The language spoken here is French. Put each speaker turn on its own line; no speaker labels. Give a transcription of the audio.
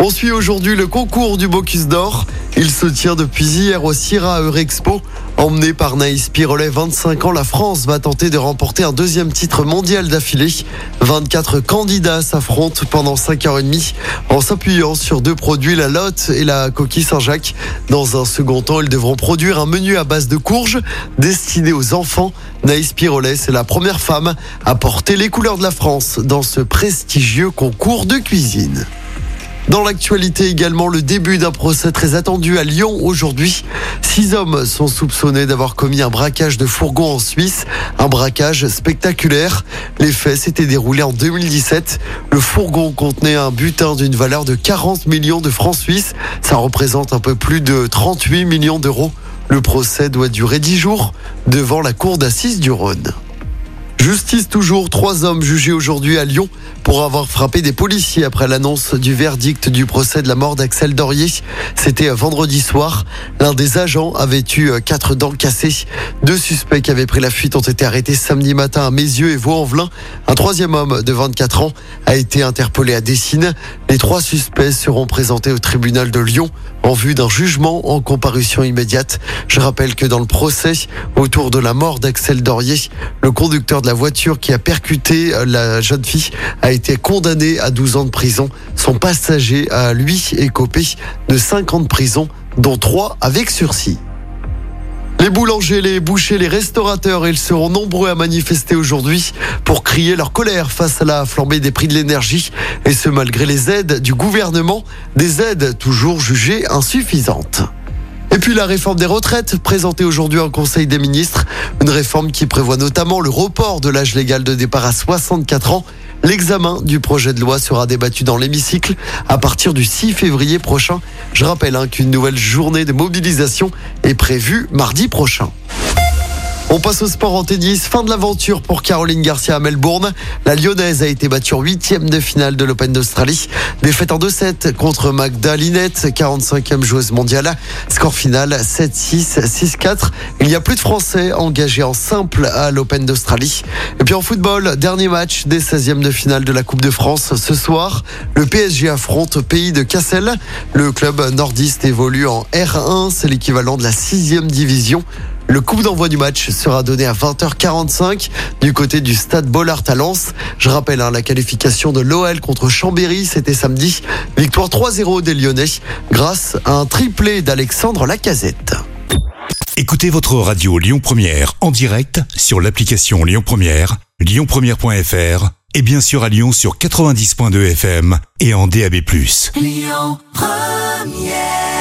On suit aujourd'hui le concours du Bocuse d'Or. Il se tient depuis hier au Sierra Eurexpo. Emmené par Naïs Pirolet, 25 ans, la France va tenter de remporter un deuxième titre mondial d'affilée. 24 candidats s'affrontent pendant 5h30 en s'appuyant sur deux produits, la lotte et la coquille Saint-Jacques. Dans un second temps, ils devront produire un menu à base de courges destiné aux enfants. Naïs Pirolet, c'est la première femme à porter les couleurs de la France dans ce prestigieux concours de cuisine. Dans l'actualité également, le début d'un procès très attendu à Lyon aujourd'hui. Six hommes sont soupçonnés d'avoir commis un braquage de fourgon en Suisse, un braquage spectaculaire. Les faits s'étaient déroulés en 2017. Le fourgon contenait un butin d'une valeur de 40 millions de francs suisses. Ça représente un peu plus de 38 millions d'euros. Le procès doit durer dix jours devant la cour d'assises du Rhône. Justice toujours, trois hommes jugés aujourd'hui à Lyon pour avoir frappé des policiers après l'annonce du verdict du procès de la mort d'Axel Dorier. C'était vendredi soir. L'un des agents avait eu quatre dents cassées. Deux suspects qui avaient pris la fuite ont été arrêtés samedi matin à Mézieux et Vaux-en-Velin. Un troisième homme de 24 ans a été interpellé à Dessines. Les trois suspects seront présentés au tribunal de Lyon en vue d'un jugement en comparution immédiate. Je rappelle que dans le procès autour de la mort d'Axel Dorier, le conducteur de la voiture qui a percuté la jeune fille a été condamné à 12 ans de prison. Son passager a lui écopé de 5 ans de prison, dont 3 avec sursis. Les boulangers, les bouchers, les restaurateurs, ils seront nombreux à manifester aujourd'hui pour crier leur colère face à la flambée des prix de l'énergie. Et ce, malgré les aides du gouvernement, des aides toujours jugées insuffisantes. Et puis la réforme des retraites présentée aujourd'hui en Conseil des ministres, une réforme qui prévoit notamment le report de l'âge légal de départ à 64 ans L'examen du projet de loi sera débattu dans l'hémicycle à partir du 6 février prochain. Je rappelle hein, qu'une nouvelle journée de mobilisation est prévue mardi prochain. On passe au sport en tennis. Fin de l'aventure pour Caroline Garcia à Melbourne. La Lyonnaise a été battue en huitième de finale de l'Open d'Australie. Défaite en 2-7 contre Magda Linette, 45e joueuse mondiale. Score final 7-6, 6-4. Il n'y a plus de Français engagés en simple à l'Open d'Australie. Et puis en football, dernier match des 16e de finale de la Coupe de France. Ce soir, le PSG affronte Pays de Cassel. Le club nordiste évolue en R1. C'est l'équivalent de la 6e division. Le coup d'envoi du match sera donné à 20h45 du côté du stade Bollard à Lens. Je rappelle hein, la qualification de l'OL contre Chambéry, c'était samedi. Victoire 3-0 des Lyonnais grâce à un triplé d'Alexandre Lacazette.
Écoutez votre radio Lyon Première en direct sur l'application Lyon Première, lyonpremière.fr et bien sûr à Lyon sur 90.2 FM et en DAB+. Lyon Première